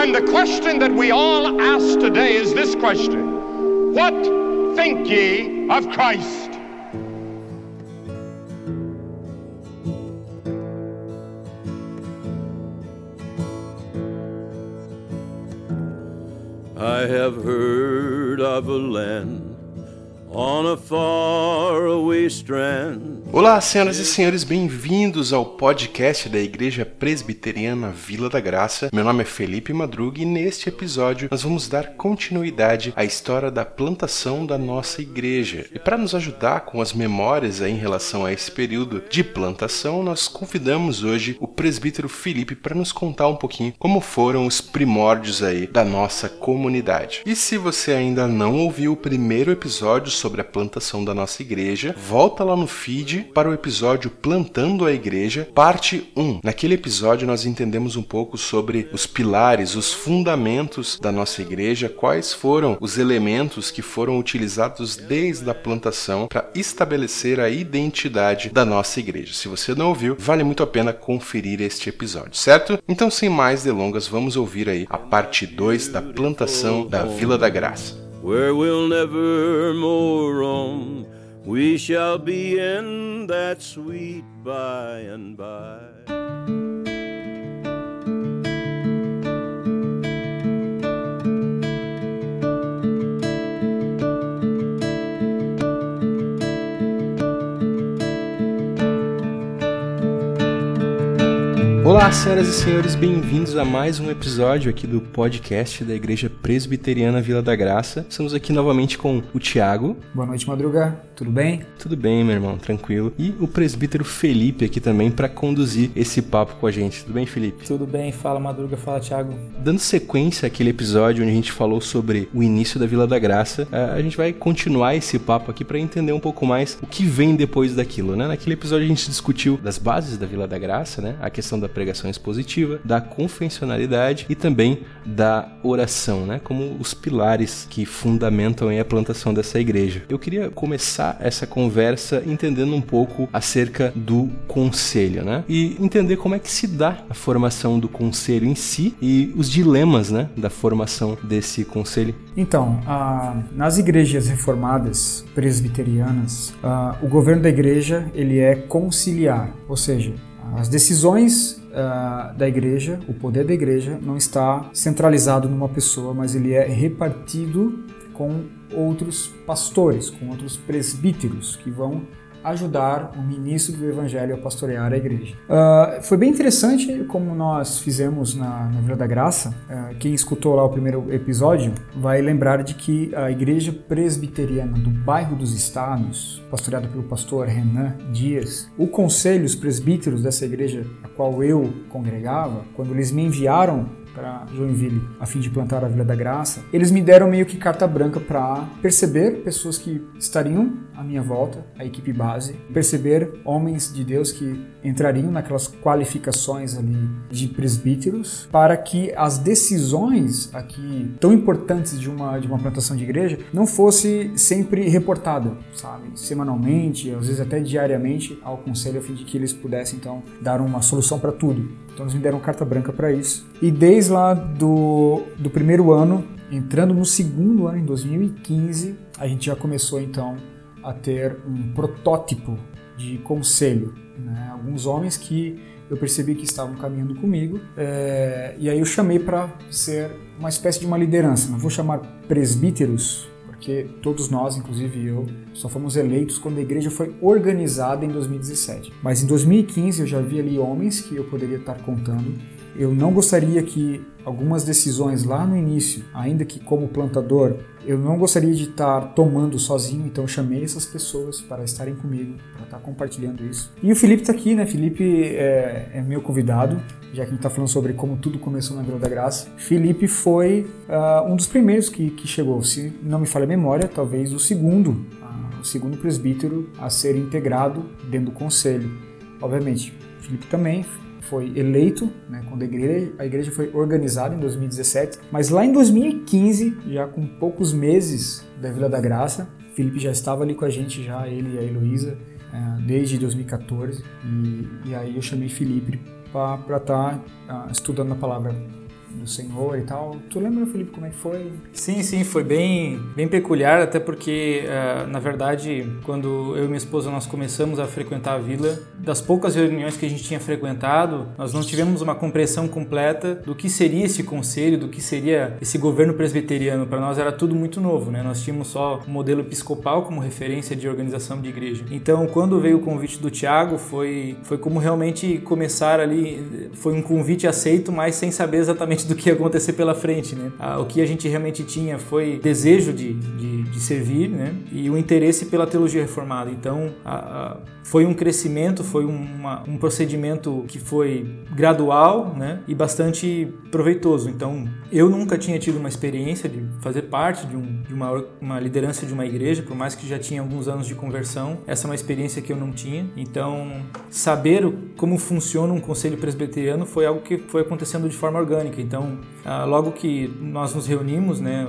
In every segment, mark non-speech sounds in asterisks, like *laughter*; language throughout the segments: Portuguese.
And the question that we all ask today is this question What think ye of Christ? I have heard of a land on a faraway strand Olá, senhoras e senhores, bem-vindos ao podcast da Igreja Presbiteriana Vila da Graça. Meu nome é Felipe Madruga e neste episódio nós vamos dar continuidade à história da plantação da nossa igreja. E para nos ajudar com as memórias em relação a esse período de plantação, nós convidamos hoje o presbítero Felipe para nos contar um pouquinho como foram os primórdios aí da nossa comunidade. E se você ainda não ouviu o primeiro episódio sobre a plantação da nossa igreja, volta lá no feed para o episódio Plantando a Igreja, parte 1. Naquele episódio nós entendemos um pouco sobre os pilares, os fundamentos da nossa igreja, quais foram os elementos que foram utilizados desde a plantação para estabelecer a identidade da nossa igreja. Se você não ouviu, vale muito a pena conferir este episódio, certo? Então, sem mais delongas, vamos ouvir aí a parte 2 da plantação da Vila da Graça. where we'll never more roam. We shall be in that sweet by and by. Olá, senhoras e senhores, bem-vindos a mais um episódio aqui do podcast da Igreja Presbiteriana Vila da Graça. Estamos aqui novamente com o Tiago. Boa noite, Madruga. Tudo bem? Tudo bem, meu irmão, tranquilo. E o presbítero Felipe aqui também para conduzir esse papo com a gente. Tudo bem, Felipe? Tudo bem. Fala, Madruga. Fala, Thiago. Dando sequência àquele episódio onde a gente falou sobre o início da Vila da Graça, eh, a gente vai continuar esse papo aqui para entender um pouco mais o que vem depois daquilo, né? Naquele episódio a gente discutiu das bases da Vila da Graça, né? A questão da pregação expositiva, da confessionalidade e também da oração, né? Como os pilares que fundamentam a plantação dessa igreja. Eu queria começar essa conversa entendendo um pouco acerca do conselho, né? E entender como é que se dá a formação do conselho em si e os dilemas, né, da formação desse conselho. Então, ah, nas igrejas reformadas presbiterianas, ah, o governo da igreja ele é conciliar, ou seja, as decisões uh, da igreja, o poder da igreja, não está centralizado numa pessoa, mas ele é repartido com outros pastores, com outros presbíteros que vão ajudar o ministro do Evangelho a pastorear a igreja. Uh, foi bem interessante como nós fizemos na, na Vila da Graça. Uh, quem escutou lá o primeiro episódio vai lembrar de que a igreja presbiteriana do bairro dos Estados, pastoreada pelo pastor Renan Dias, o conselho, os presbíteros dessa igreja a qual eu congregava, quando eles me enviaram para Joinville a fim de plantar a Vila da Graça, eles me deram meio que carta branca para perceber pessoas que estariam à minha volta, a equipe base, perceber homens de Deus que entrariam naquelas qualificações ali de presbíteros, para que as decisões aqui tão importantes de uma de uma plantação de igreja não fosse sempre reportada, sabe, semanalmente, às vezes até diariamente ao conselho a fim de que eles pudessem então dar uma solução para tudo. Então eles me deram carta branca para isso. E desde lá do, do primeiro ano, entrando no segundo ano, em 2015, a gente já começou então a ter um protótipo de conselho. Né? Alguns homens que eu percebi que estavam caminhando comigo, é, e aí eu chamei para ser uma espécie de uma liderança. Não vou chamar presbíteros, porque todos nós, inclusive eu, só fomos eleitos quando a igreja foi organizada em 2017. Mas em 2015 eu já vi ali homens que eu poderia estar contando. Eu não gostaria que algumas decisões lá no início, ainda que como plantador, eu não gostaria de estar tomando sozinho, então chamei essas pessoas para estarem comigo, para estar compartilhando isso. E o Felipe está aqui, né? Felipe é, é meu convidado, já que a gente está falando sobre como tudo começou na Vila da Graça. Felipe foi uh, um dos primeiros que, que chegou, se não me falha a memória, talvez o segundo, uh, o segundo presbítero a ser integrado dentro do conselho. Obviamente, Felipe também foi eleito, né, quando a igreja, a igreja foi organizada em 2017, mas lá em 2015, já com poucos meses da Vila da Graça, Felipe já estava ali com a gente, já ele e a Heloísa, é, desde 2014, e, e aí eu chamei Felipe para estar tá, uh, estudando a palavra do Senhor e tal. Tu lembra, Felipe, como é que foi? Sim, sim, foi bem, bem peculiar, até porque, uh, na verdade, quando eu e minha esposa nós começamos a frequentar a vila, das poucas reuniões que a gente tinha frequentado, nós não tivemos uma compreensão completa do que seria esse conselho, do que seria esse governo presbiteriano. Para nós era tudo muito novo, né? Nós tínhamos só o modelo episcopal como referência de organização de igreja. Então, quando veio o convite do Tiago, foi, foi como realmente começar ali, foi um convite aceito, mas sem saber exatamente do que ia acontecer pela frente, né? Ah, o que a gente realmente tinha foi desejo de, de, de servir, né? E o interesse pela teologia reformada. Então, a, a, foi um crescimento, foi uma, um procedimento que foi gradual, né? E bastante proveitoso. Então, eu nunca tinha tido uma experiência de fazer parte de, um, de uma, uma liderança de uma igreja, por mais que já tinha alguns anos de conversão. Essa é uma experiência que eu não tinha. Então, saber como funciona um conselho presbiteriano foi algo que foi acontecendo de forma orgânica. Então, ah, logo que nós nos reunimos, né,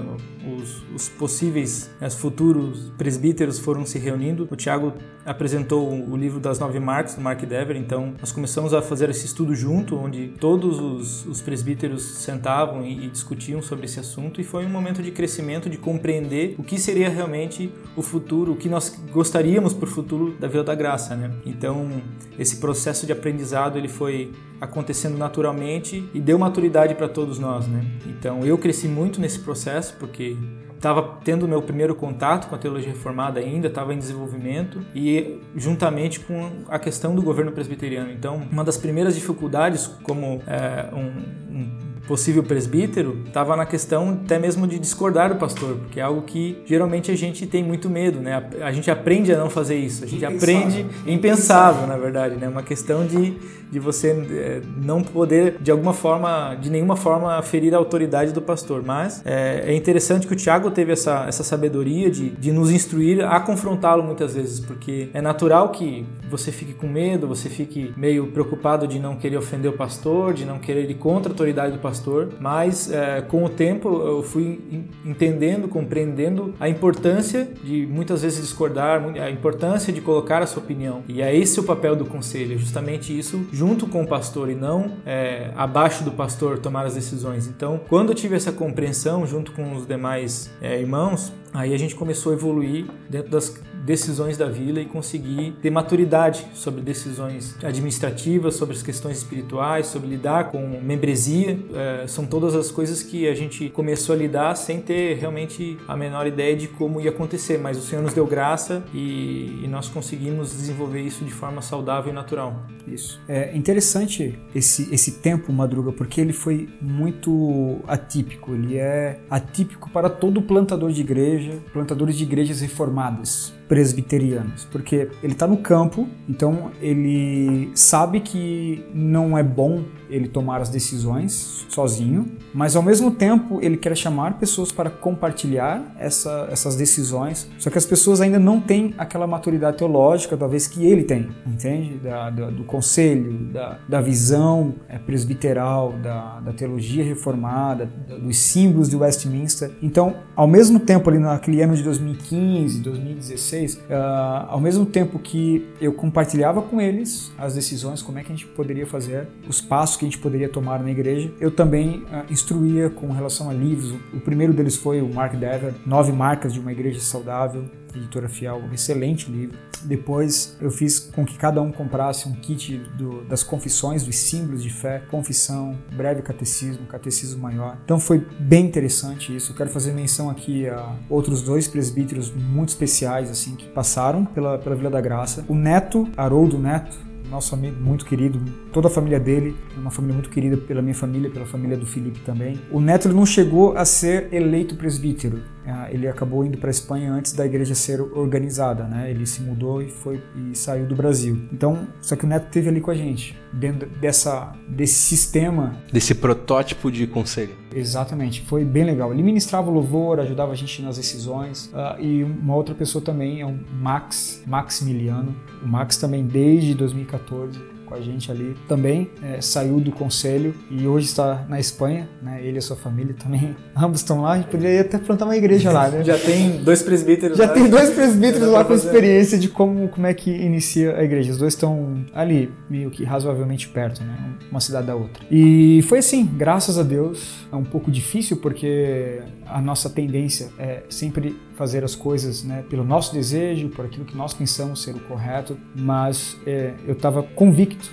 os, os possíveis, os futuros presbíteros foram se reunindo. O Tiago apresentou o livro das nove marcas do Mark Dever, então nós começamos a fazer esse estudo junto, onde todos os, os presbíteros sentavam e, e, discutiam sobre esse assunto, e foi um momento de crescimento, de compreender o que seria realmente o futuro, o que nós gostaríamos para o futuro da Vila da Graça, né? Então, esse processo de aprendizado ele foi acontecendo naturalmente e deu maturidade para todos nós, né? Então, eu cresci muito nesse processo porque estava tendo meu primeiro contato com a teologia reformada ainda, estava em desenvolvimento e juntamente com a questão do governo presbiteriano. Então, uma das primeiras dificuldades como é, um, um possível presbítero estava na questão até mesmo de discordar do pastor, porque é algo que geralmente a gente tem muito medo, né? A gente aprende a não fazer isso, a gente impensável. aprende impensável, na verdade, né? Uma questão de, de você é, não poder de alguma forma, de nenhuma forma ferir a autoridade do pastor. Mas é, é interessante que o Tiago teve essa, essa sabedoria de, de nos instruir a confrontá-lo muitas vezes, porque é natural que você fique com medo, você fique meio preocupado de não querer ofender o pastor, de não querer ir contra a autoridade do pastor pastor, mas é, com o tempo eu fui entendendo, compreendendo a importância de muitas vezes discordar, a importância de colocar a sua opinião. E é esse o papel do conselho, é justamente isso, junto com o pastor e não é, abaixo do pastor tomar as decisões. Então, quando eu tive essa compreensão junto com os demais é, irmãos, Aí a gente começou a evoluir dentro das decisões da vila e conseguir ter maturidade sobre decisões administrativas, sobre as questões espirituais, sobre lidar com membresia. É, são todas as coisas que a gente começou a lidar sem ter realmente a menor ideia de como ia acontecer, mas o Senhor nos deu graça e, e nós conseguimos desenvolver isso de forma saudável e natural. Isso. É interessante esse, esse tempo, Madruga, porque ele foi muito atípico. Ele é atípico para todo plantador de igreja igreja, plantadores de igrejas reformadas presbiterianos, porque ele está no campo, então ele sabe que não é bom ele tomar as decisões sozinho, mas ao mesmo tempo ele quer chamar pessoas para compartilhar essa, essas decisões, só que as pessoas ainda não têm aquela maturidade teológica, talvez que ele tem, entende? Da, da, do conselho, da, da visão é, presbiteral, da, da teologia reformada, dos símbolos de Westminster. Então, ao mesmo tempo ali naquele ano de 2015, 2016, uh, ao mesmo tempo que eu compartilhava com eles as decisões, como é que a gente poderia fazer, os passos que a gente poderia tomar na igreja, eu também uh, instruía com relação a livros. O primeiro deles foi o Mark Dever, Nove Marcas de uma Igreja Saudável, editora Fiel, um excelente livro. Depois eu fiz com que cada um comprasse um kit do, das confissões, dos símbolos de fé, confissão, breve catecismo, catecismo maior. Então foi bem interessante isso. Eu quero fazer menção aqui a outros dois presbíteros muito especiais assim que passaram pela, pela Vila da Graça. O Neto, Haroldo Neto, nosso amigo muito querido, toda a família dele, uma família muito querida pela minha família, pela família do Felipe também. O Neto não chegou a ser eleito presbítero, ele acabou indo para a Espanha antes da igreja ser organizada, né? Ele se mudou e foi e saiu do Brasil. Então, só que o Neto teve ali com a gente, dentro dessa desse sistema, desse protótipo de conselho. Exatamente, foi bem legal. Ele ministrava o louvor, ajudava a gente nas decisões. Uh, e uma outra pessoa também é o Max, Maximiliano. O Max também desde 2014 com a gente ali também, é, saiu do conselho e hoje está na Espanha, né? Ele e a sua família também, *laughs* ambos estão lá. A gente poderia até plantar uma igreja lá, né? Já tem dois presbíteros Já lá. tem dois presbíteros lá com experiência de como, como é que inicia a igreja. Os dois estão ali, meio que razoavelmente perto, né? Uma cidade da outra. E foi assim, graças a Deus. É um pouco difícil porque a nossa tendência é sempre fazer as coisas né, pelo nosso desejo, por aquilo que nós pensamos ser o correto, mas é, eu estava convicto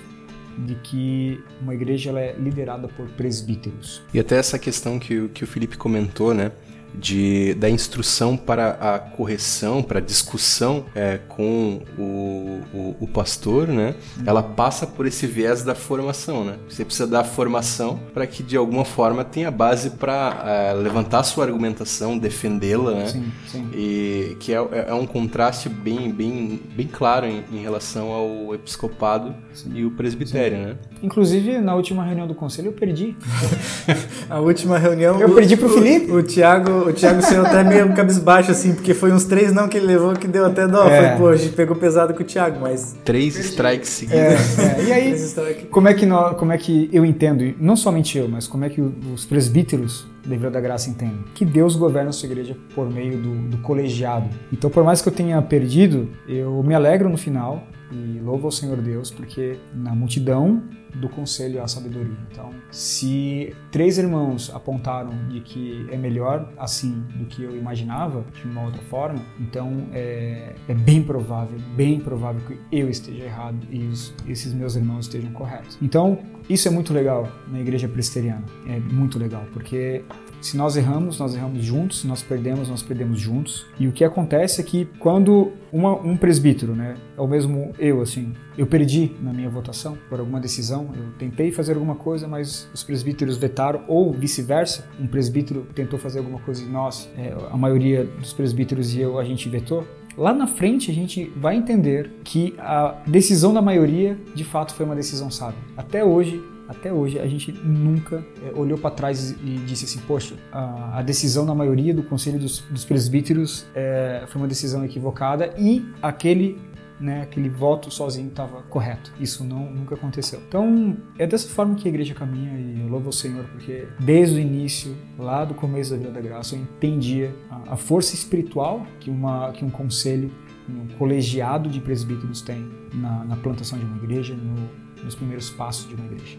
de que uma igreja ela é liderada por presbíteros. E até essa questão que, que o Felipe comentou, né? De, da instrução para a correção, para a discussão é, com o, o, o pastor, né? Ela passa por esse viés da formação, né? Você precisa dar formação para que de alguma forma tenha base para levantar sua argumentação, defendê-la, né? Sim, sim. E que é, é um contraste bem, bem, bem claro em, em relação ao episcopado e o presbitério, né? Inclusive, na última reunião do conselho eu perdi. *laughs* A última reunião. Eu o- perdi pro o- Felipe. O, Thiago, o Thiago saiu até meio cabisbaixo, assim, porque foi uns três não que ele levou que deu até dó. É. Foi, pô, a gente pegou pesado com o Thiago, mas. Três strikes seguidos. É, é. E aí, como é, que nós, como é que eu entendo, não somente eu, mas como é que os presbíteros da Vila da Graça entendem? Que Deus governa a sua igreja por meio do, do colegiado. Então, por mais que eu tenha perdido, eu me alegro no final e louvo ao Senhor Deus, porque na multidão do conselho há sabedoria. Então, se três irmãos apontaram de que é melhor assim do que eu imaginava, de uma outra forma, então é, é bem provável, bem provável que eu esteja errado e os- esses meus irmãos estejam corretos. Então, isso é muito legal na igreja presbiteriana. É muito legal, porque se nós erramos, nós erramos juntos, se nós perdemos, nós perdemos juntos. E o que acontece é que quando uma- um presbítero, né, é o mesmo eu, assim, eu perdi na minha votação por alguma decisão, eu tentei fazer alguma coisa, mas os presbíteros vetaram, ou vice-versa, um presbítero tentou fazer alguma coisa e nós, é, a maioria dos presbíteros e eu, a gente vetou. Lá na frente a gente vai entender que a decisão da maioria de fato foi uma decisão sábia. Até hoje, até hoje a gente nunca é, olhou para trás e disse assim, poxa, a, a decisão da maioria do conselho dos, dos presbíteros é, foi uma decisão equivocada e aquele né, aquele voto sozinho estava correto. Isso não nunca aconteceu. Então é dessa forma que a igreja caminha e eu louvo ao Senhor porque desde o início, lá do começo da Vida da Graça, eu entendia a, a força espiritual que uma que um conselho, um colegiado de presbíteros tem na, na plantação de uma igreja, no- nos primeiros passos de uma igreja.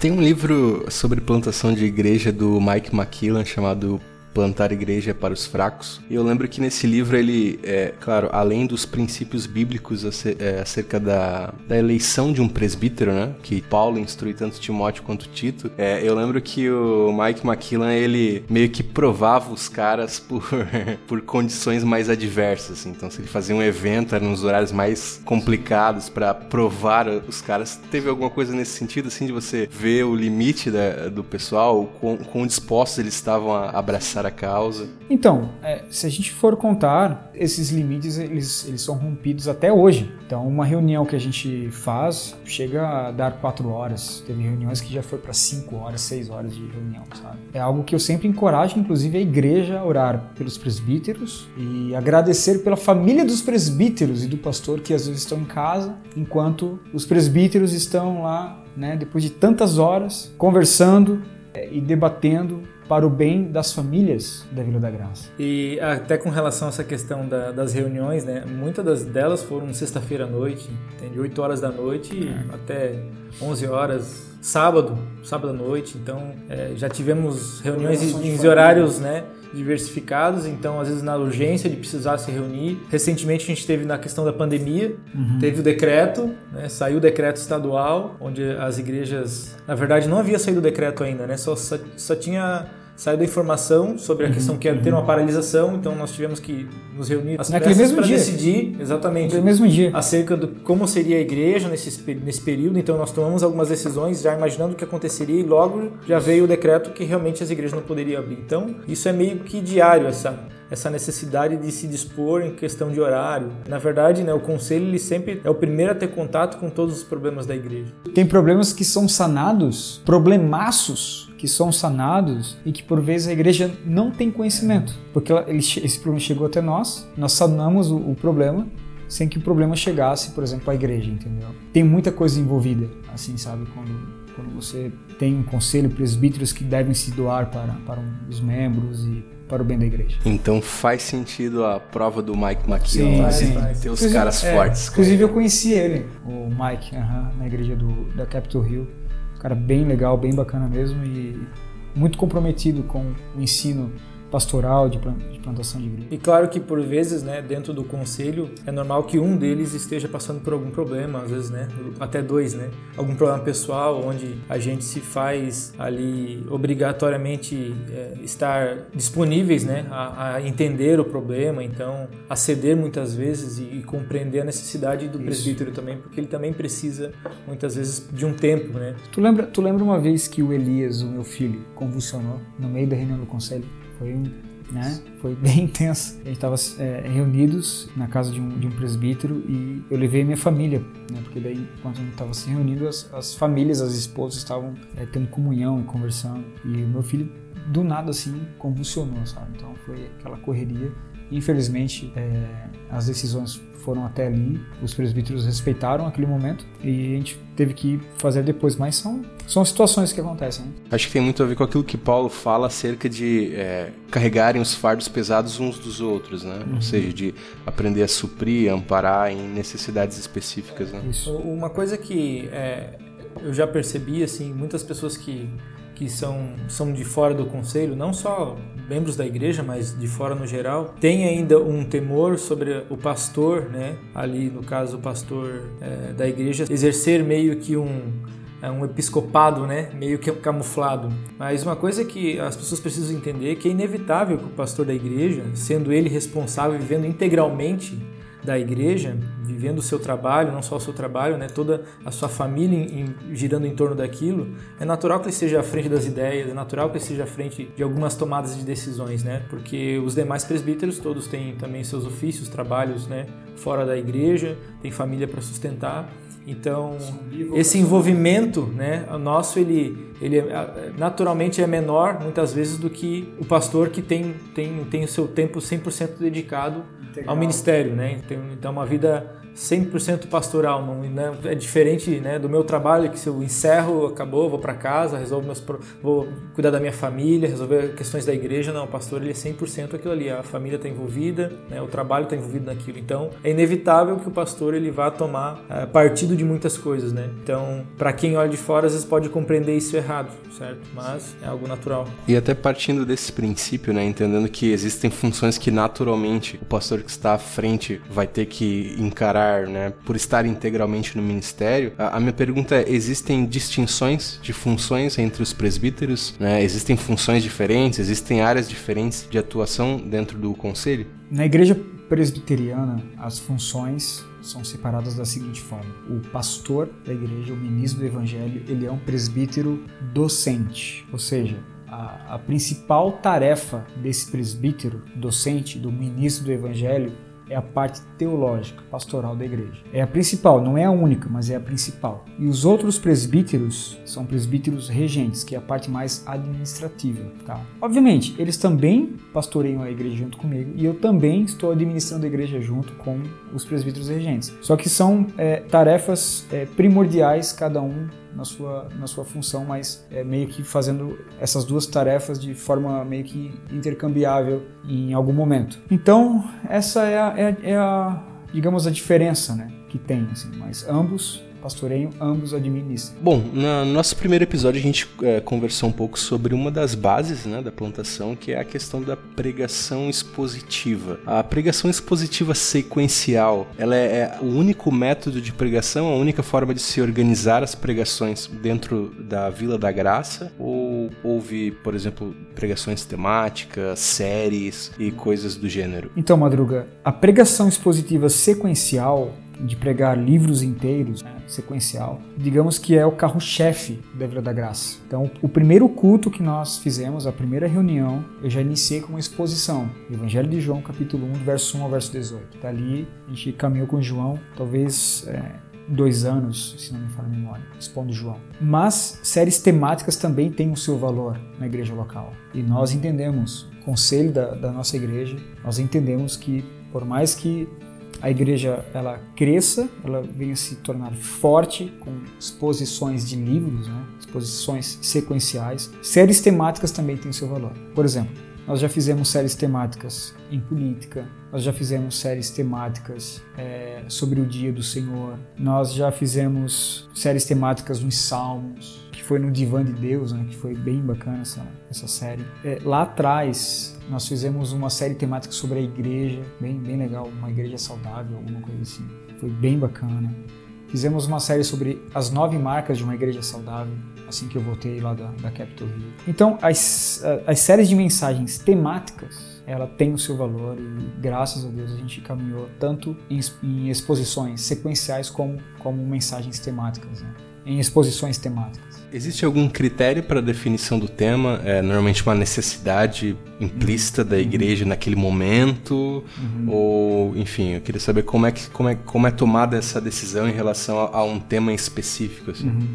Tem um livro sobre plantação de igreja do Mike McKillan chamado Plantar Igreja para os Fracos. E eu lembro que nesse livro ele, é, claro, além dos princípios bíblicos é, acerca da, da eleição de um presbítero, né, que Paulo instrui tanto Timóteo quanto Tito, é, eu lembro que o Mike McKillan ele meio que provava os caras por, *laughs* por condições mais adversas. Então, se ele fazia um evento, era nos horários mais complicados para provar os caras. Teve alguma coisa nesse sentido, assim, de você ver o limite da- do pessoal, o quão, quão dispostos eles estavam a abraçar a causa? Então, é, se a gente for contar, esses limites eles, eles são rompidos até hoje. Então, uma reunião que a gente faz chega a dar quatro horas. Teve reuniões que já foi para cinco horas, seis horas de reunião, sabe? É algo que eu sempre encorajo, inclusive, a igreja a orar pelos presbíteros e agradecer pela família dos presbíteros e do pastor que às vezes estão em casa, enquanto os presbíteros estão lá, né, depois de tantas horas, conversando é, e debatendo para o bem das famílias da Vila da Graça. E até com relação a essa questão da- das reuniões, né? Muitas das, delas foram sexta-feira à noite, de 8 horas da noite até 11 horas, sábado, sábado à noite. Então, é, já tivemos reuniões em, em horários, né? Diversificados, então às vezes na urgência de precisar se reunir. Recentemente a gente teve na questão da pandemia, teve o decreto, né, saiu o decreto estadual, onde as igrejas, na verdade não havia saído o decreto ainda, né, só, só, só tinha saído a informação sobre a questão que ia ter uma paralisação, então nós tivemos que nos reunir Naquele mesmo para dia. decidir exatamente No mesmo dia. acerca do como seria a igreja nesse, nesse período. Então nós tomamos algumas decisões já imaginando o que aconteceria e logo já veio o decreto que realmente as igrejas não poderiam abrir. Então isso é meio que diário essa essa necessidade de se dispor em questão de horário. Na verdade, né, o conselho ele sempre é o primeiro a ter contato com todos os problemas da igreja. Tem problemas que são sanados, problemaços que são sanados e que por vezes a igreja não tem conhecimento, porque ela- ele esse problema chegou até nós, nós sanamos o, o problema, sem que o problema chegasse, por exemplo, à igreja, entendeu? Tem muita coisa envolvida, assim, sabe? Quando, quando você tem um conselho, presbíteros que devem se doar para, para os membros e para o bem da igreja. Então faz sentido a prova do Mike sim, né? ter os caras é, fortes. Inclusive eu conheci ele, o Mike, aham, na igreja do, da Capitol Hill. Cara bem legal, bem bacana mesmo e muito comprometido com o ensino pastoral, de plantação de igreja. E claro que por vezes, né, dentro do conselho, é normal que um deles esteja passando por algum problema, às vezes, né, até dois, né, algum problema pessoal, onde a gente se faz ali obrigatoriamente é, estar disponíveis, né, a, a, entender o problema, então a ceder muitas vezes e, e compreender a necessidade do Isso. presbítero também, porque ele também precisa muitas vezes de um tempo, né. Tu lembra, tu lembra uma vez que o Elias, o meu filho, convulsionou no meio da reunião do conselho? Foi, né, foi bem *laughs* intenso. A gente estava é, reunidos na casa de um, de um presbítero e eu levei minha família, né, porque daí, enquanto a gente estava se reunindo, as, as, famílias, as esposas estavam é, tendo comunhão e conversando. E o meu filho, do nada, assim, convulsionou, sabe? Então foi aquela correria. Infelizmente, é, as decisões foram até ali, os presbíteros respeitaram aquele momento e a gente teve que fazer depois, mas são, são situações que acontecem. Né? Acho que tem muito a ver com aquilo que Paulo fala acerca de é, carregarem os fardos pesados uns dos outros, né? Uhum. Ou seja, de aprender a suprir, amparar em necessidades específicas, né? Isso. Uma coisa que é, eu já percebi, assim, muitas pessoas que que são, são de fora do conselho, não só membros da igreja, mas de fora no geral, tem ainda um temor sobre o pastor, né? Ali, no caso, o pastor é, da igreja, exercer meio que um, é um episcopado, né, meio que camuflado. Mas uma coisa que as pessoas precisam entender é que é inevitável que o pastor da igreja, sendo ele responsável, vivendo integralmente da igreja, vivendo o seu trabalho, não só o seu trabalho, né, toda a sua família em, girando em torno daquilo, é natural que ele esteja à frente das ideias, é natural que ele esteja à frente de algumas tomadas de decisões, né, porque os demais presbíteros todos têm também seus ofícios, trabalhos, né, fora da igreja, tem família para sustentar. Então, esse envolvimento, né, nosso, ele, ele é, naturalmente é menor, muitas vezes, do que o pastor que tem, tem, tem o seu tempo 100% dedicado Integral. ao ministério, né? Então, uma vida 100% pastoral, não, né, é diferente né, do meu trabalho que se eu encerro, acabou, vou para casa, resolvo meus vou cuidar da minha família, resolver questões da igreja, não, o pastor ele é 100% aquilo ali, a família está envolvida, né, o trabalho está envolvido naquilo. Então, é inevitável que o pastor ele vá tomar é, partido de muitas coisas, né? Então, para quem olha de fora, às vezes pode compreender isso errado, certo? Mas é algo natural. E até partindo desse princípio, né, entendendo que existem funções que naturalmente o pastor que está à frente vai ter que encarar né, por estar integralmente no ministério, a, a minha pergunta é: existem distinções de funções entre os presbíteros? Né? Existem funções diferentes? Existem áreas diferentes de atuação dentro do conselho? Na igreja presbiteriana, as funções são separadas da seguinte forma: o pastor da igreja, o ministro do evangelho, ele é um presbítero docente, ou seja, a, a principal tarefa desse presbítero docente, do ministro do evangelho, é a parte teológica, pastoral da igreja. É a principal, não é a única, mas é a principal. E os outros presbíteros são presbíteros regentes, que é a parte mais administrativa. Tá? Obviamente, eles também pastoreiam a igreja junto comigo e eu também estou administrando a igreja junto com os presbíteros regentes. Só que são é, tarefas é, primordiais, cada um na sua, na sua função, mas é, meio que fazendo essas duas tarefas de forma meio que intercambiável em algum momento. Então, essa é a, é, é a digamos, a diferença né, que tem, assim, mas ambos pastoreiam, ambos administram. Bom, no nosso primeiro episódio a gente é, conversou um pouco sobre uma das bases né, da plantação, que é a questão da pregação expositiva. A pregação expositiva sequencial, ela é, é o único método de pregação, a única forma de se organizar as pregações dentro da Vila da Graça? Ou houve, por exemplo, pregações temáticas, séries e coisas do gênero? Então, Madruga, a pregação expositiva sequencial de pregar livros inteiros, né, sequencial, digamos que é o carro-chefe da Vila da Graça. Então, o primeiro culto que nós fizemos, a primeira reunião, eu já iniciei com uma exposição, Evangelho de João, capítulo 1, verso 1 ao verso 18. Dali, a gente caminhou com João, talvez é, dois anos, se não me falha a memória, expondo João. Mas séries temáticas também têm o seu valor na igreja local. E nós entendemos, conselho da, da nossa igreja, nós entendemos que por mais que a igreja ela cresça, ela venha se tornar forte com exposições de livros, né? exposições sequenciais. Séries temáticas também têm seu valor. Por exemplo, nós já fizemos séries temáticas em política, nós já fizemos séries temáticas é, sobre o dia do Senhor, nós já fizemos séries temáticas nos Salmos, que foi no Divã de Deus, né, que foi bem bacana essa, essa série. É, lá atrás, nós fizemos uma série temática sobre a igreja, bem, bem legal, uma igreja saudável, alguma coisa assim. Foi bem bacana. Fizemos uma série sobre as nove marcas de uma igreja saudável, assim que eu voltei lá da, da Capitol Hill. Então, as, as séries de mensagens temáticas, ela tem o seu valor e graças a Deus a gente caminhou tanto em, em exposições sequenciais como, como mensagens temáticas, né? Em exposições temáticas. Existe algum critério para a definição do tema? É normalmente uma necessidade implícita da igreja uhum. naquele momento? Uhum. Ou, enfim, eu queria saber como é, que, como, é, como é tomada essa decisão em relação a, a um tema em específico. Assim. Uhum.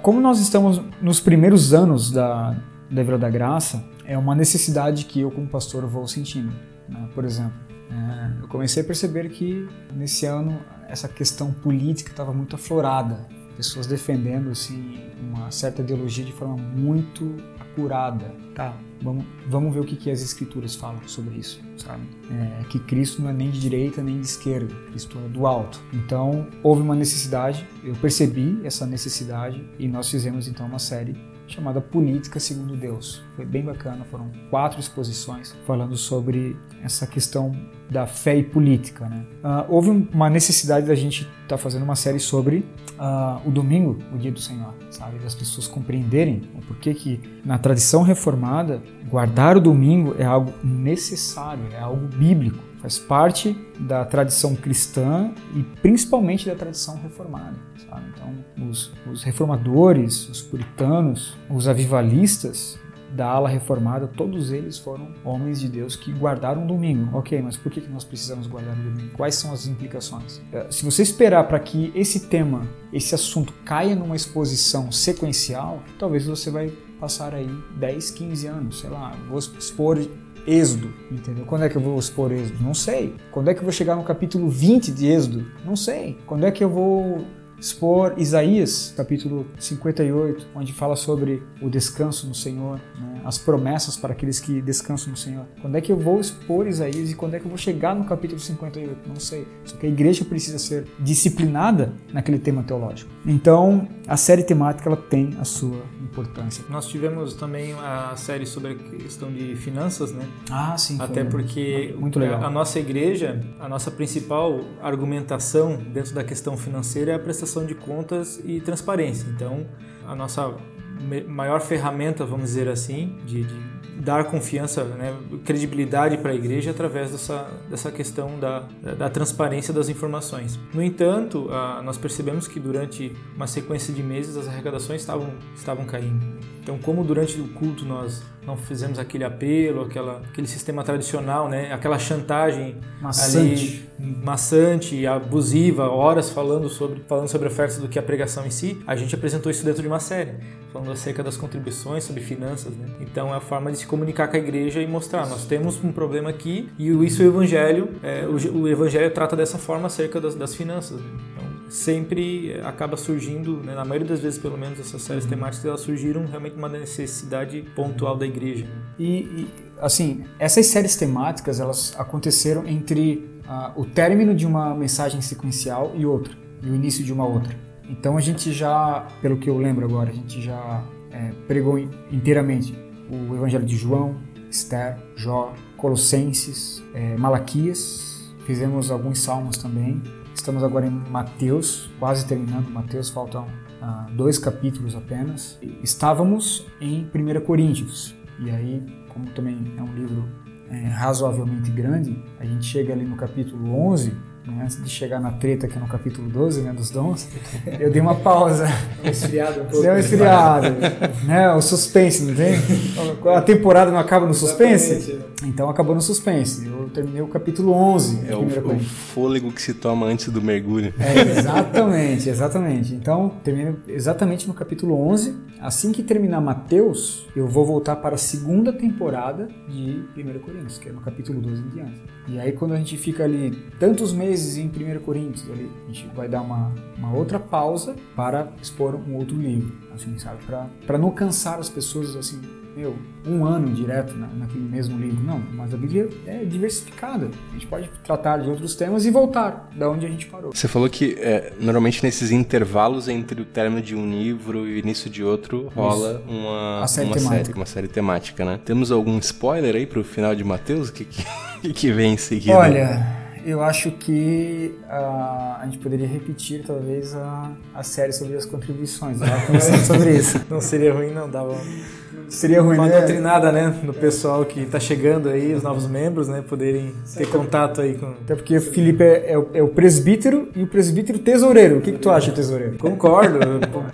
Como nós estamos nos primeiros anos da, da Vila da Graça, é uma necessidade que eu, como pastor, vou sentindo. Né? Por exemplo, é, eu comecei a perceber que nesse ano essa questão política estava muito aflorada pessoas defendendo assim uma certa ideologia de forma muito acurada. Tá, vamos, vamos ver o que, que as escrituras falam sobre isso, sabe? É, que Cristo não é nem de direita nem de esquerda, Cristo é do alto. Então houve uma necessidade, eu percebi essa necessidade e nós fizemos então uma série chamada Política Segundo Deus. Foi bem bacana, foram quatro exposições falando sobre essa questão da fé e política. Né? Uh, houve uma necessidade da gente estar tá fazendo uma série sobre uh, o domingo, o dia do Senhor, sabe? Das pessoas compreenderem o porquê que na tradição reformada guardar o domingo é algo necessário, é algo bíblico faz parte da tradição cristã e principalmente da tradição reformada. Sabe? Então, os, os reformadores, os puritanos, os avivalistas da ala reformada, todos eles foram homens de Deus que guardaram o domingo. Ok, mas por que nós precisamos guardar o domingo? Quais são as implicações? Eh, se você esperar para que esse tema, esse assunto caia numa exposição sequencial, talvez você vai passar aí 10, 15 anos, sei lá, vou expor Êxodo, entendeu? Quando é que eu vou expor Êxodo? Não sei. Quando é que eu vou chegar no capítulo 20 de Êxodo? Não sei. Quando é que eu vou expor Isaías, capítulo 58, onde fala sobre o descanso no Senhor, né? As promessas para aqueles que descansam no Senhor. Quando é que eu vou expor Isaías e quando é que eu vou chegar no capítulo 58? Não sei. Só que a igreja precisa ser disciplinada naquele tema teológico. Então, a série temática ela tem a sua importância. Nós tivemos também a série sobre a questão de finanças, né? Ah, sim. Até porque muito legal. a nossa igreja, a nossa principal argumentação dentro da questão financeira é a prestação de contas e transparência. Então, a nossa maior ferramenta, vamos dizer assim, de, de dar confiança, né, credibilidade para a igreja através dessa, dessa questão da, da transparência das informações. No entanto, nós percebemos que durante uma sequência de meses as arrecadações estavam, estavam caindo. Então, como durante o culto nós não fizemos aquele apelo, aquela, aquele sistema tradicional, né? aquela chantagem maçante. ali, maçante, abusiva, horas falando sobre, falando sobre ofertas do que a pregação em si, a gente apresentou isso dentro de uma série, falando acerca das contribuições, sobre finanças. Né? Então é a forma de se comunicar com a igreja e mostrar, nós temos um problema aqui e isso o evangelho, é, o, o, evangelho trata dessa forma acerca das, das finanças. Né? Então, sempre acaba surgindo, né, na maioria das vezes pelo menos essas séries uhum. temáticas elas surgiram realmente uma necessidade pontual da igreja. E, e, assim, essas séries temáticas elas aconteceram entre uh, o término de uma mensagem sequencial e outra, e o início de uma outra. Então a gente já, pelo que eu lembro agora, a gente já é, pregou inteiramente o Evangelho de João, Esther, Jó, Colossenses, é, Malaquias, fizemos alguns salmos também, Estamos agora em Mateus, quase terminando Mateus, faltam ah, dois capítulos apenas. Estávamos em 1 Coríntios, e aí, como também é um livro é, razoavelmente grande, a gente chega ali no capítulo 11, né, antes de chegar na treta que é no capítulo 12, né, dos dons, *laughs* eu dei uma pausa. Esfriado um pouco. Deu esfriado. né, o suspense, não tem? *laughs* A temporada não acaba no suspense? Então acabou no suspense. Eu terminei o capítulo 11 É o, o fôlego que se toma antes do mergulho. É, exatamente, exatamente. Então, termino exatamente no capítulo 11. Assim que terminar Mateus, eu vou voltar para a segunda temporada de 1 Coríntios, que é no capítulo 12 em diante. E aí, quando a gente fica ali tantos meses em 1 Coríntios, ali, a gente vai dar uma, uma outra pausa para expor um outro livro, assim, sabe? Para não cansar as pessoas, assim, meu, um ano direto na, naquele mesmo livro. Não, mas a Bíblia é diversificada. A gente pode tratar de outros temas e voltar da onde a gente parou. Você falou que é, normalmente nesses intervalos entre o término de um livro e o início de outro rola Isso. uma, série uma, série, uma série temática, né? Temos algum spoiler aí pro final de Mateus? O que, que, *laughs* que vem em seguida? Olha eu acho que uh, a gente poderia repetir talvez a, a série sobre as contribuições. *laughs* sobre isso. Não seria ruim, não dava. Seria ruim, uma né? doutrinada, né? No pessoal que está chegando aí, os novos membros, né? Poderem ter contato aí com. Até porque o Felipe é, é, o, é o, presbítero e o presbítero tesoureiro. O que, que tu acha, tesoureiro? Concordo.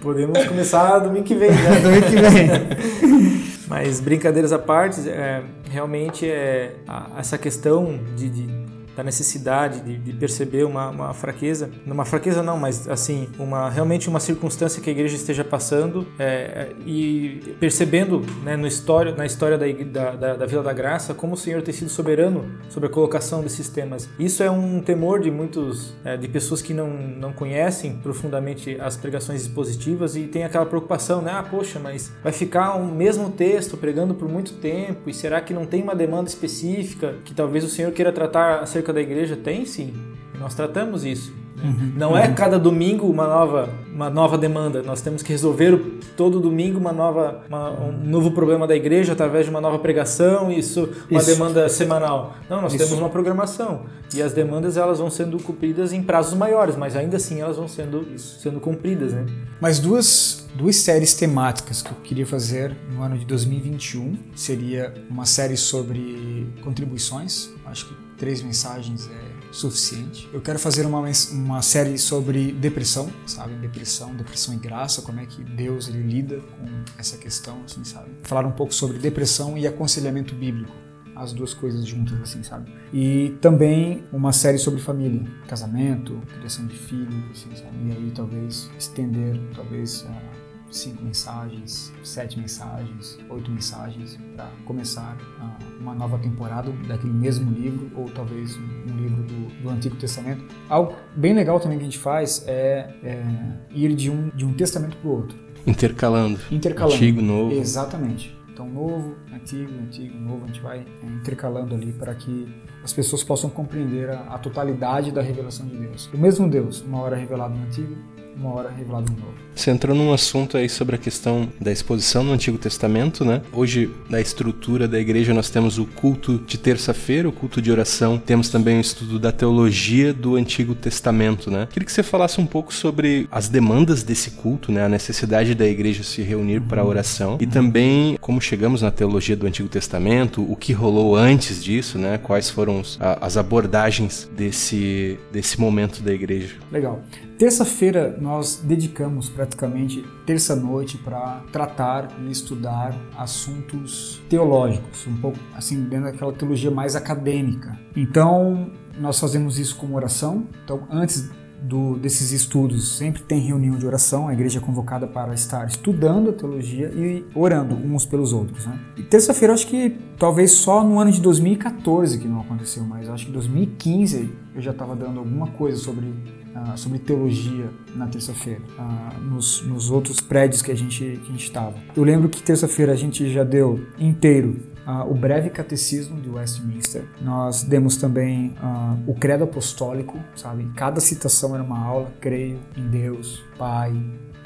Podemos começar domingo que vem, né? *laughs* domingo que vem. Mas brincadeiras à parte, é, realmente é a, essa questão de, de da necessidade de, de perceber uma, uma, fraqueza, uma fraqueza não, mas assim, uma realmente uma circunstância que a igreja esteja passando é, é e percebendo né, no história, na história da, da, da, Vila da Graça como o Senhor tem sido soberano sobre a colocação desses temas. Isso é um temor de muitos, é, de pessoas que não, não conhecem profundamente as pregações expositivas e tem aquela preocupação, né? Ah, poxa, mas vai ficar o um mesmo texto pregando por muito tempo e será que não tem uma demanda específica que talvez o Senhor queira tratar acerca da igreja tem sim. Nós tratamos isso. Uhum. Não é cada domingo uma nova, uma nova demanda. Nós temos que resolver todo domingo uma nova, uma, um novo problema da igreja através de uma nova pregação. Isso, uma isso. demanda semanal. Não, nós isso. temos uma programação e as demandas elas vão sendo cumpridas em prazos maiores, mas ainda assim elas vão sendo sendo cumpridas, né? Mas duas duas séries temáticas que eu queria fazer no ano de 2021 seria uma série sobre contribuições. Acho que três mensagens é suficiente. Eu quero fazer uma, uma série sobre depressão, sabe? Depressão, depressão e graça, como é que Deus ele lida com essa questão, assim, sabe? Falar um pouco sobre depressão e aconselhamento bíblico as duas coisas juntas, assim, sabe? E também uma série sobre família, casamento, criação de filhos, assim, sabe? E aí talvez estender, talvez uh, cinco mensagens, sete mensagens, oito mensagens para começar uh, uma nova temporada daquele mesmo livro ou talvez um, um livro do, do, Antigo Testamento. Algo bem legal também que a gente faz é, é ir de um, de um testamento para o outro. Intercalando. Intercalando. Antigo, novo. Exatamente. Então, novo, antigo, antigo, novo, a gente vai é, intercalando ali para que as pessoas possam compreender a, a, totalidade da revelação de Deus. O mesmo Deus, uma hora revelado no Antigo, uma hora revelado no Novo. Você entrou num assunto aí sobre a questão da exposição no Antigo Testamento, né? Hoje, na estrutura da igreja, nós temos o culto de terça-feira, o culto de oração. Temos também o estudo da teologia do Antigo Testamento, né? Queria que você falasse um pouco sobre as demandas desse culto, né? A necessidade da igreja se reunir para a uhum. oração e também como chegamos na teologia do Antigo Testamento, o que rolou antes disso, né? Quais foram as abordagens desse, desse momento da igreja. Legal. Terça-feira nós dedicamos praticamente terça-noite para tratar e estudar assuntos teológicos, um pouco assim dentro daquela teologia mais acadêmica. Então nós fazemos isso como oração. Então antes do, desses estudos sempre tem reunião de oração, a igreja é convocada para estar estudando a teologia e orando uns pelos outros. Né? E terça-feira, acho que talvez só no ano de 2014 que não aconteceu, mas acho que 2015 eu já estava dando alguma coisa sobre uh, sobre teologia na terça-feira, uh, nos, nos, outros prédios que a gente estava. Eu lembro que terça-feira a gente já deu inteiro uh, o breve catecismo de Westminster. Nós demos também o credo apostólico, sabe? Cada citação era uma aula. Creio em Deus, Pai,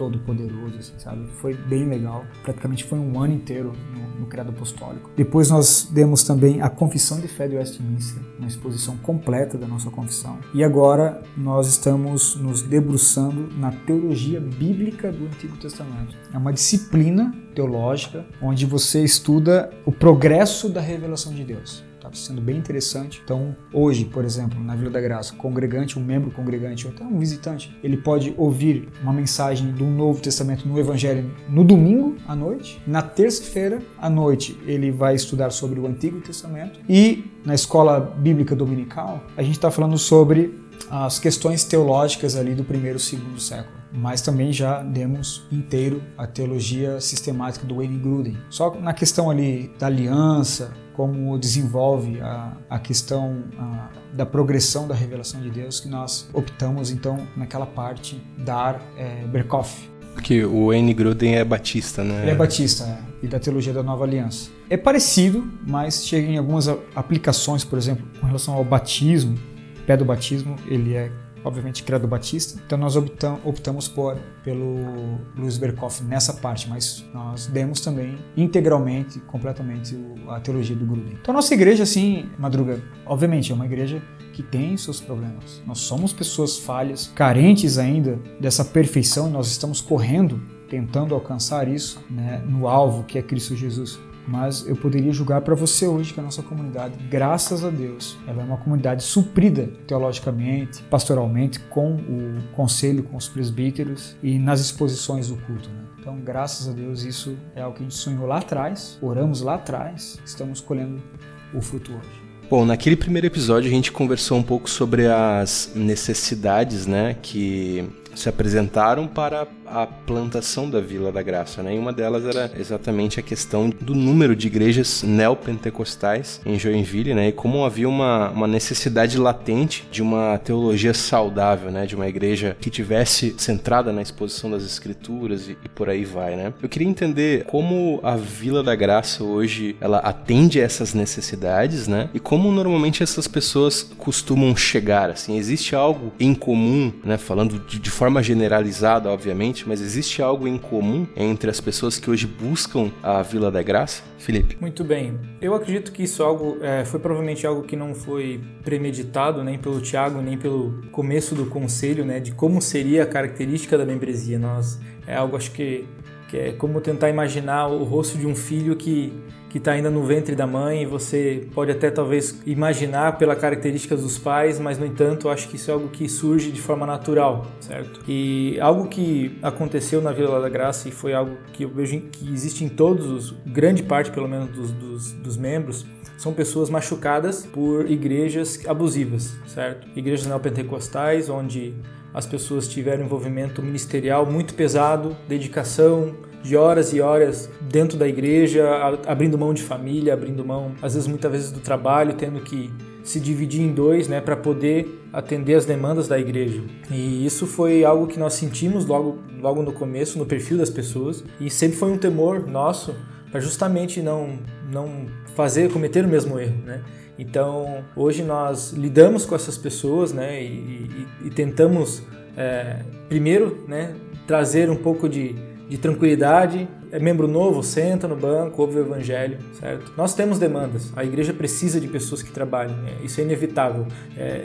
todo-poderoso, assim, sabe? Foi bem legal. Praticamente foi um ano inteiro no, no Credo Apostólico. Depois nós demos também a Confissão de Fé de Westminster, uma exposição completa da nossa confissão. E agora nós estamos nos debruçando na teologia bíblica do Antigo Testamento. É uma disciplina teológica onde você estuda o progresso da revelação de Deus. Tá? sendo bem interessante. Então, hoje, por exemplo, na Vila da Graça, congregante, um membro congregante ou até um visitante, ele pode ouvir uma mensagem do Novo Testamento no Evangelho no domingo à noite. Na terça-feira à noite, ele vai estudar sobre o Antigo Testamento. E na escola bíblica dominical, a gente está falando sobre as questões teológicas ali do primeiro e segundo século mas também já demos inteiro a teologia sistemática do Wayne Gruden. Só na questão ali da aliança, como desenvolve a, a questão a, da progressão da revelação de Deus, que nós optamos então naquela parte dar é, Berkoff. Porque o Wayne Gruden é batista, né? Ele é batista, é, e da teologia da nova aliança. É parecido, mas chega em algumas aplicações, por exemplo, com relação ao batismo, pé do batismo, ele é obviamente criado batista. Então nós optamos por pelo Luiz Berkoff nessa parte, mas nós demos também integralmente, completamente a teologia do Gruden. Então nossa igreja, assim, Madruga, obviamente é uma igreja que tem seus problemas. Nós somos pessoas falhas, carentes ainda dessa perfeição e nós estamos correndo tentando alcançar isso né, no alvo que é Cristo Jesus mas eu poderia julgar para você hoje que a nossa comunidade, graças a Deus, ela é uma comunidade suprida teologicamente, pastoralmente, com o conselho, com os presbíteros e nas exposições do culto. Né? Então, graças a Deus, isso é algo que a gente sonhou lá atrás, oramos lá atrás, estamos colhendo o fruto hoje. Bom, naquele primeiro episódio a gente conversou um pouco sobre as necessidades, né, que se apresentaram para a plantação da Vila da Graça, né? E uma delas era exatamente a questão do número de igrejas neopentecostais em Joinville, né? E como havia uma, uma necessidade latente de uma teologia saudável, né? De uma igreja que tivesse centrada na exposição das escrituras e, e por aí vai, né? Eu queria entender como a Vila da Graça hoje ela atende a essas necessidades, né? E como normalmente essas pessoas costumam chegar, assim, existe algo em comum, né? Falando de, de forma generalizada, obviamente mas existe algo em comum entre as pessoas que hoje buscam a Vila da Graça? Felipe. Muito bem. Eu acredito que isso algo, é, foi provavelmente algo que não foi premeditado nem pelo Tiago, nem pelo começo do conselho, né, de como seria a característica da membresia. Nós, é algo, acho que, que é como tentar imaginar o rosto de um filho que que está ainda no ventre da mãe, você pode até talvez imaginar pela características dos pais, mas no entanto acho que isso é algo que surge de forma natural, certo? E algo que aconteceu na Vila da Graça e foi algo que eu vejo que existe em todos os, grande parte pelo menos dos, dos, dos membros, são pessoas machucadas por igrejas abusivas, certo? Igrejas neopentecostais, onde as pessoas tiveram envolvimento ministerial muito pesado, dedicação, de horas e horas dentro da igreja, abrindo mão de família, abrindo mão, às vezes, muitas vezes do trabalho, tendo que se dividir em dois, né, para poder atender as demandas da igreja. E isso foi algo que nós sentimos logo, logo no começo, no perfil das pessoas, e sempre foi um temor nosso para justamente não, não fazer, cometer o mesmo erro, né? Então, hoje nós lidamos com essas pessoas, né, e, e, e tentamos, é, primeiro, né, trazer um pouco de de tranquilidade. É membro novo, senta no banco, ouve o evangelho, certo? Nós temos demandas. A igreja precisa de pessoas que trabalhem. É, isso é inevitável. É,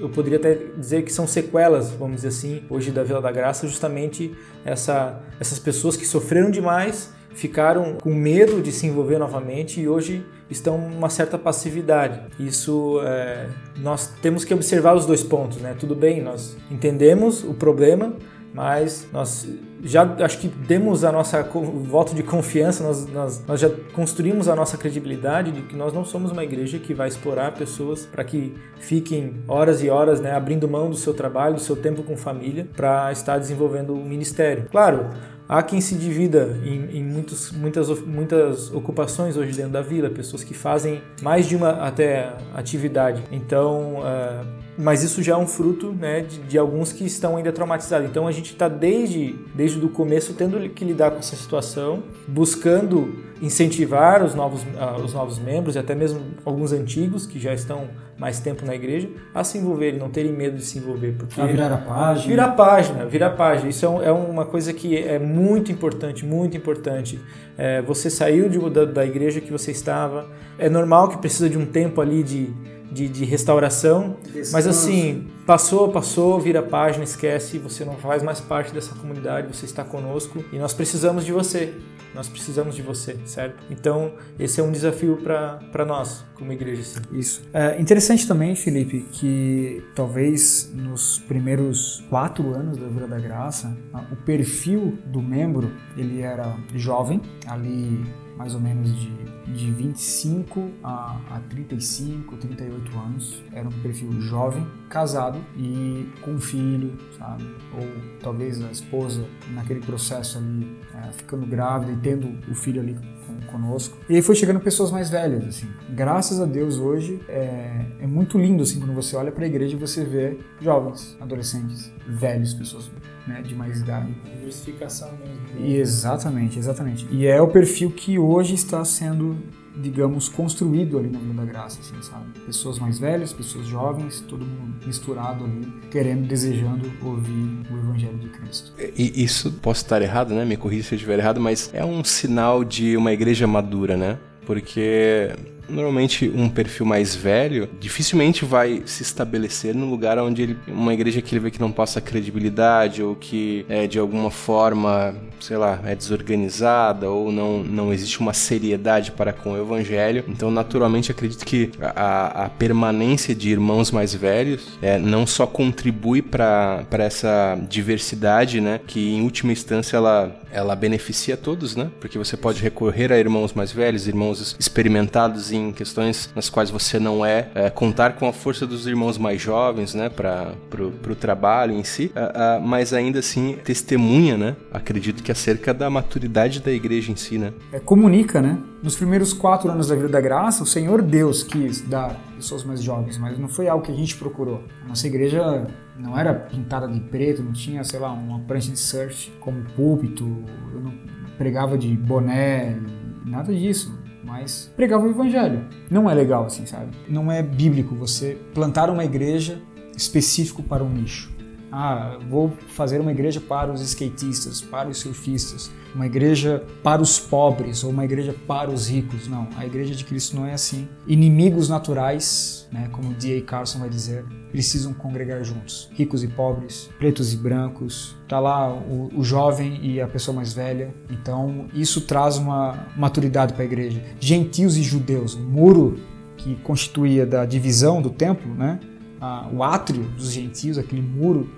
eu poderia até dizer que são sequelas, vamos dizer assim, hoje da Vila da Graça, justamente essa, essas pessoas que sofreram demais ficaram com medo de se envolver novamente e hoje estão uma certa passividade. Isso é, nós temos que observar os dois pontos, né? Tudo bem, nós entendemos o problema, mas nós já acho que demos a nossa voto de confiança, nós, nós, nós já construímos a nossa credibilidade de que nós não somos uma igreja que vai explorar pessoas para que fiquem horas e horas né, abrindo mão do seu trabalho, do seu tempo com família, para estar desenvolvendo o ministério. Claro, Há quem se divida em, em muitos, muitas, muitas ocupações hoje dentro da vila, pessoas que fazem mais de uma até atividade. Então, uh, mas isso já é um fruto né, de, de, alguns que estão ainda traumatizados. Então a gente está desde, desde o começo tendo que lidar com essa situação, buscando incentivar os novos, uh, os novos membros e até mesmo alguns antigos que já estão mais tempo na igreja a se envolverem, não terem medo de se envolver. Porque a virar a página. Virar a página, virar a página. Isso é, um, é uma coisa que é muito importante, muito importante. É, você saiu de, da, da igreja que você estava, é normal que precisa de um tempo ali de de, de restauração. Descanso. Mas assim, passou, passou, vira a página, esquece, você não faz mais parte dessa comunidade, você está conosco e nós precisamos de você. Nós precisamos de você, certo? Então, esse é um desafio para nós, como igreja. Sim. Isso. É interessante também, Felipe, que talvez nos primeiros quatro anos da Vila da Graça, o perfil do membro, ele era jovem, ali mais ou menos de, de 25 a, a 35, 38 anos. Era um perfil jovem, casado e com um filho, sabe? Ou talvez a esposa naquele processo ali, é, ficando grávida e tendo o filho ali conosco. E aí foi chegando pessoas mais velhas, assim. Graças a Deus hoje é, é muito lindo, assim, quando você olha para a igreja e você vê jovens, adolescentes, velhos, pessoas né, de mais idade. Diversificação mesmo. E exatamente, exatamente. E é o perfil que hoje está sendo digamos, construído ali na Vila da Graça, assim, sabe? Pessoas mais velhas, pessoas jovens, todo mundo misturado ali, querendo, desejando ouvir o Evangelho de Cristo. E isso, posso estar errado, né? Me corrija se eu estiver errado, mas é um sinal de uma igreja madura, né? Porque normalmente um perfil mais velho dificilmente vai se estabelecer no lugar onde ele, uma igreja que ele vê que não passa credibilidade ou que é, de alguma forma, sei lá, é desorganizada ou não, não existe uma seriedade para com o evangelho. Então, naturalmente, acredito que a, a permanência de irmãos mais velhos é, não só contribui para essa diversidade, né, que em última instância ela, ela beneficia todos, né, porque você pode recorrer a irmãos mais velhos, irmãos experimentados em questões nas quais você não é, é contar com a força dos irmãos mais jovens, né, para o trabalho em si, uh, uh, mas ainda assim testemunha, né, acredito que acerca da maturidade da igreja em si, né. É, comunica, né. Nos primeiros quatro anos da vida da graça, o Senhor Deus quis dar pessoas mais jovens, mas não foi algo que a gente procurou. A nossa igreja não era pintada de preto, não tinha, sei lá, uma prancha de surf como púlpito, eu não pregava de boné, nada disso mas pregava o evangelho. Não é legal assim, sabe? Não é bíblico você plantar uma igreja específico para um nicho. Ah, vou fazer uma igreja para os skatistas, para os surfistas, uma igreja para os pobres ou uma igreja para os ricos. Não, a igreja de Cristo não é assim. Inimigos naturais, né, como D.A. Carson vai dizer, precisam congregar juntos. Ricos e pobres, pretos e brancos, tá lá o, o jovem e a pessoa mais velha. Então isso traz uma maturidade para a igreja. Gentios e judeus, o muro que constituía da divisão do templo, né? Ah, o átrio dos gentios, aquele muro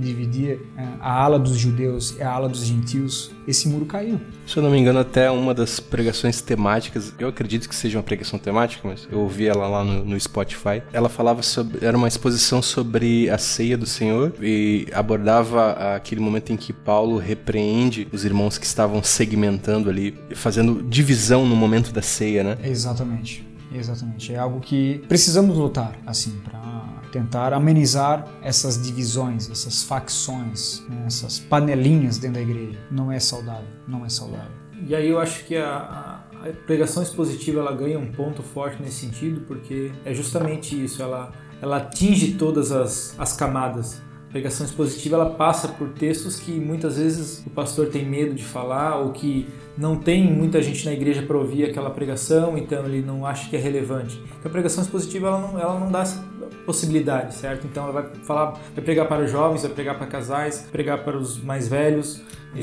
que dividia é, a ala dos judeus e a ala dos gentios, esse muro caiu. Se eu não me engano, até uma das pregações temáticas, eu acredito que seja uma pregação temática, mas eu ouvi ela lá no, no Spotify. Ela falava sobre, era uma exposição sobre a ceia do Senhor e abordava aquele momento em que Paulo repreende os irmãos que estavam segmentando ali, fazendo divisão no momento da ceia, né? Exatamente. Exatamente. É algo que precisamos lutar, assim, para tentar amenizar essas divisões, essas facções, né, essas panelinhas dentro da igreja. Não é saudável, não é saudável. E aí eu acho que a, a pregação expositiva ela ganha um ponto forte nesse sentido, porque é justamente isso, ela, ela atinge todas as, as camadas. A pregação expositiva ela passa por textos que muitas vezes o pastor tem medo de falar ou que não tem muita gente na igreja para ouvir aquela pregação, então ele não acha que é relevante. Então a pregação expositiva ela não, ela não dá essa possibilidade, certo? Então ela vai falar, vai pregar para os jovens, vai pregar para casais, vai pregar para os mais velhos,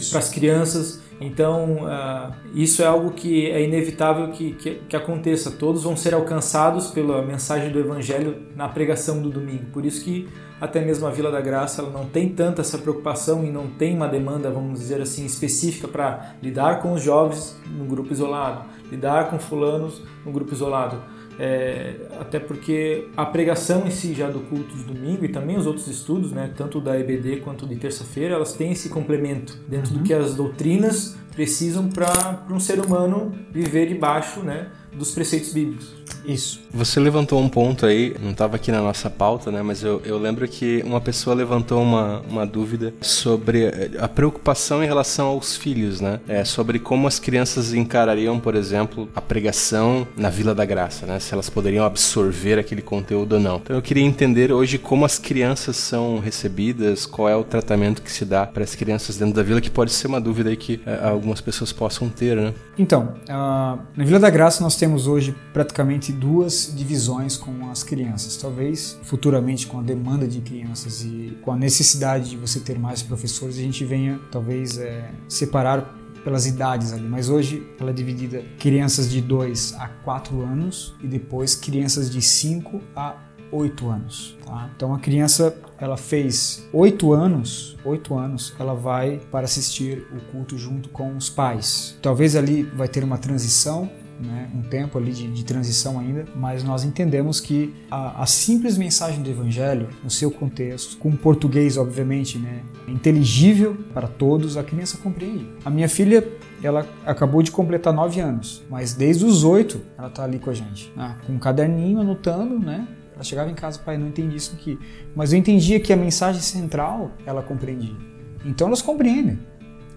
para as crianças. Então uh, isso é algo que é inevitável que, que, que aconteça. Todos vão ser alcançados pela mensagem do Evangelho na pregação do domingo. Por isso que até mesmo a Vila da Graça não tem tanta essa preocupação e não tem uma demanda, vamos dizer assim, específica para lidar com os jovens no grupo isolado, lidar com fulanos no grupo isolado. É, até porque a pregação em si já do culto de domingo e também os outros estudos, né, tanto da EBD quanto de terça-feira, elas têm esse complemento dentro uhum. do que as doutrinas precisam para um ser humano viver debaixo né, dos preceitos bíblicos. Isso. Você levantou um ponto aí, não estava aqui na nossa pauta, né? Mas eu, eu lembro que uma pessoa levantou uma, uma dúvida sobre eh, a preocupação em relação aos filhos, né? É, sobre como as crianças encarariam, por exemplo, a pregação na Vila da Graça, né? Se elas poderiam absorver aquele conteúdo ou não. Então eu queria entender hoje como as crianças são recebidas, qual é o tratamento que se dá para as crianças dentro da vila, que pode ser uma dúvida aí que é, algumas pessoas possam ter, né? Então, uh, na Vila da Graça nós temos hoje praticamente duas divisões com as crianças. Talvez futuramente, com a demanda de crianças e com a necessidade de você ter mais professores, a gente venha talvez é, separar pelas idades ali, mas hoje ela é dividida crianças de 2 a 4 anos e depois crianças de 5 a 8 anos. Tá? Então a criança ela fez 8 anos, 8 anos, ela vai para assistir o culto junto com os pais. Talvez ali vai ter uma transição né, um tempo ali de, de, transição ainda, mas nós entendemos que a, a, simples mensagem do Evangelho, no seu contexto, com português, obviamente, né, inteligível para todos, a criança compreende. A minha filha, ela acabou de completar nove anos, mas desde os oito ela está ali com a gente, né, com um caderninho anotando, né? Ela chegava em casa, pai, não entendi isso aqui. Mas eu entendia que a mensagem central ela compreendia. Então elas compreendem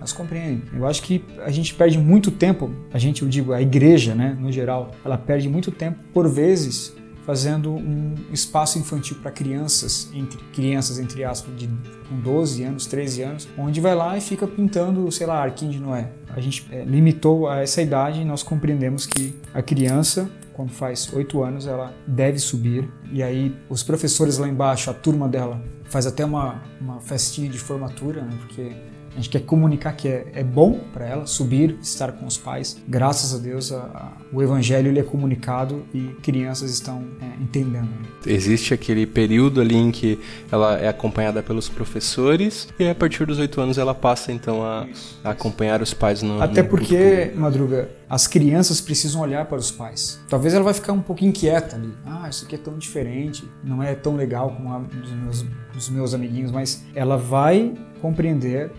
elas compreendem. Eu acho que a gente perde muito tempo, a gente, eu digo, a igreja, né, no geral, ela perde muito tempo, por vezes, fazendo um espaço infantil para crianças, entre crianças, entre aspas, de com 12 anos, 13 anos, onde vai lá e fica pintando, sei lá, arquinho de Noé. A gente é, limitou a essa idade e nós compreendemos que a criança, quando faz 8 anos, ela deve subir. E aí os professores lá embaixo, a turma dela, faz até uma, uma festinha de formatura, né, porque a gente quer comunicar que é, é bom para ela subir, estar com os pais. Graças a Deus, a, a, o evangelho ele é comunicado e crianças estão é, entendendo. Existe aquele período ali em que ela é acompanhada pelos professores e a partir dos oito anos ela passa então a, a acompanhar os pais no Até no porque, Madruga, as crianças precisam olhar para os pais. Talvez ela vai ficar um pouquinho inquieta ali. Ah, isso aqui é tão diferente, não é tão legal como a dos meus, dos meus amiguinhos, mas ela vai compreender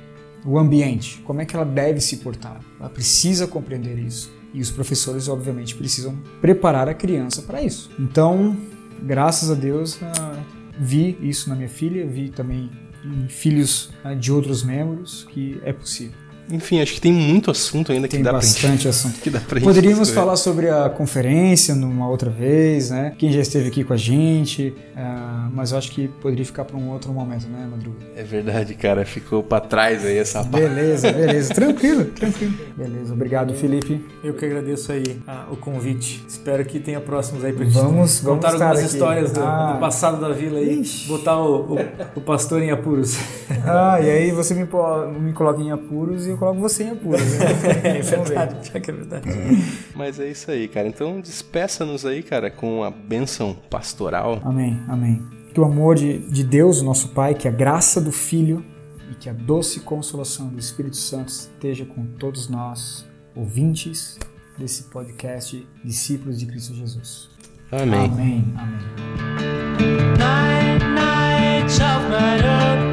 o ambiente, como é que ela deve se portar. Ela precisa compreender isso. E os professores, obviamente, precisam preparar a criança para isso. Então, graças a Deus, uh, vi isso na minha filha, vi também em filhos uh, de outros membros que é possível. Enfim, acho que tem muito assunto ainda tem que dá bastante *laughs* assunto. que dá pra Poderíamos falar sobre a conferência numa outra vez, né? Quem já esteve aqui com a gente, uh, mas eu acho que poderia ficar para um outro momento, né, Madruga? É verdade, cara. Ficou para trás aí essa parte. Beleza, *laughs* beleza. tranquilo, tranquilo. Beleza, obrigado, Felipe. Eu que agradeço aí ah, o convite. Espero que tenha próximos aí pra gente vamos, contar vamos algumas aqui. histórias do, ah. do, passado da vila aí. Ixi. Botar o, o, o, pastor em apuros. Ah, e aí você me, me coloca em apuros e eu coloco você em apuros. Né? *laughs* é verdade, é *laughs* verdade. Mas é isso aí, cara. Então despeça-nos aí, cara, com a bênção pastoral. Amém, amém. Que o amor de, de Deus, nosso Pai, que a graça do Filho e que a doce consolação do Espírito Santo esteja com todos nós, ouvintes desse podcast Discípulos de Cristo Jesus. Amém. Amém. Amém. Night, night